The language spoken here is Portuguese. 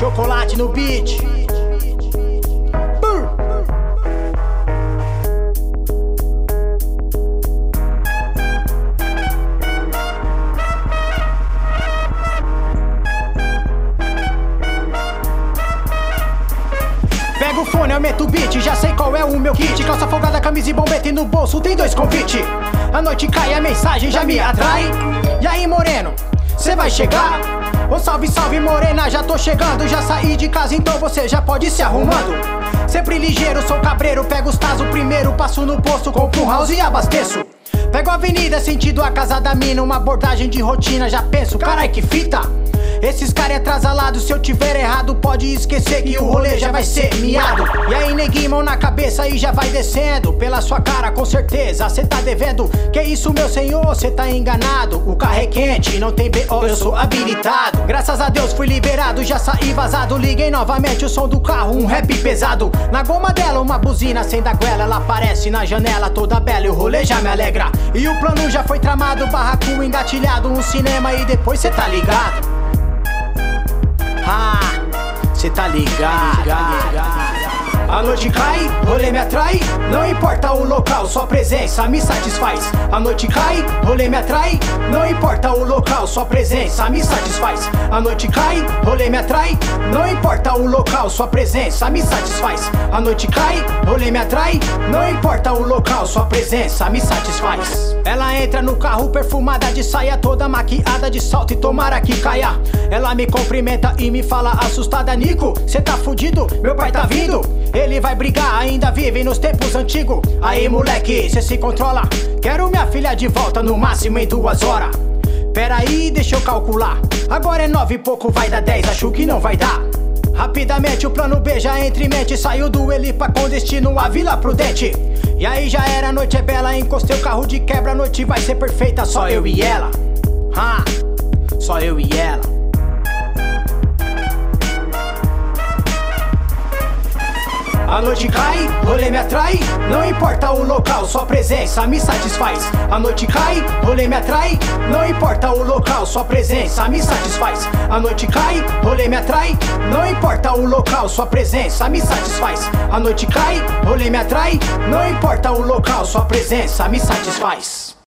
Chocolate no beat. Pega o fone, aumenta o beat, já sei qual é o meu kit. Calça folgada, camisa e bombete no bolso, tem dois convite. A noite cai, a mensagem já me atrai. E aí, moreno, cê vai chegar? Ô salve, salve, morena, já tô chegando. Já saí de casa, então você já pode ir se arrumando. Sempre ligeiro, sou cabreiro, pego os tazos primeiro, passo no posto, compro um house e abasteço. Pego a avenida, sentido a casa da mina, uma abordagem de rotina, já penso, carai que fita. Esses cara é atrasalado, se eu tiver errado, pode esquecer que o rolê já vai ser miado. E aí, neguinho, mão na cabeça e já vai descendo. Pela sua cara, com certeza, cê tá devendo. Que isso, meu senhor, cê tá enganado. O carro é quente, não tem BO, eu sou habilitado. Graças a Deus fui liberado, já saí vazado. Liguei novamente o som do carro, um rap pesado. Na goma dela, uma buzina sem da goela. Ela aparece na janela toda bela e o rolê já me alegra. E o plano já foi tramado, barraco engatilhado. Um cinema e depois cê tá ligado. Ah, cê tá ligado. A noite cai, rolê me atrai. Não importa o local, sua presença me satisfaz. A noite cai, rolê me atrai. Não importa o local, sua presença me satisfaz. A noite cai, rolê me atrai. Não importa o local, sua presença me satisfaz. A noite cai, rolê me atrai. Não importa o local, sua presença me satisfaz. Ela entra no carro perfumada de saia toda maquiada de salto e tomara que caia. Ela me cumprimenta e me fala assustada, Nico, cê tá fudido, meu pai tá vindo. Ele vai brigar, ainda vive nos tempos antigos. Aí, moleque, cê se controla. Quero minha filha de volta no máximo em duas horas. Pera aí, deixa eu calcular. Agora é nove e pouco, vai dar dez, acho que não vai dar. Rapidamente o plano B já entra em mente. Saiu do Elipa com destino à Vila Prudente. E aí já era, a noite é bela. Encostei o carro de quebra, a noite vai ser perfeita. Só eu e ela. Ah, só eu e ela. A noite cai, rolê me atrai. Não importa o local, sua presença me satisfaz. A noite cai, rolê me atrai. Não importa o local, sua presença me satisfaz. A noite cai, rolê me atrai. Não importa o local, sua presença me satisfaz. A noite cai, rolê me atrai. Não importa o local, sua presença me satisfaz.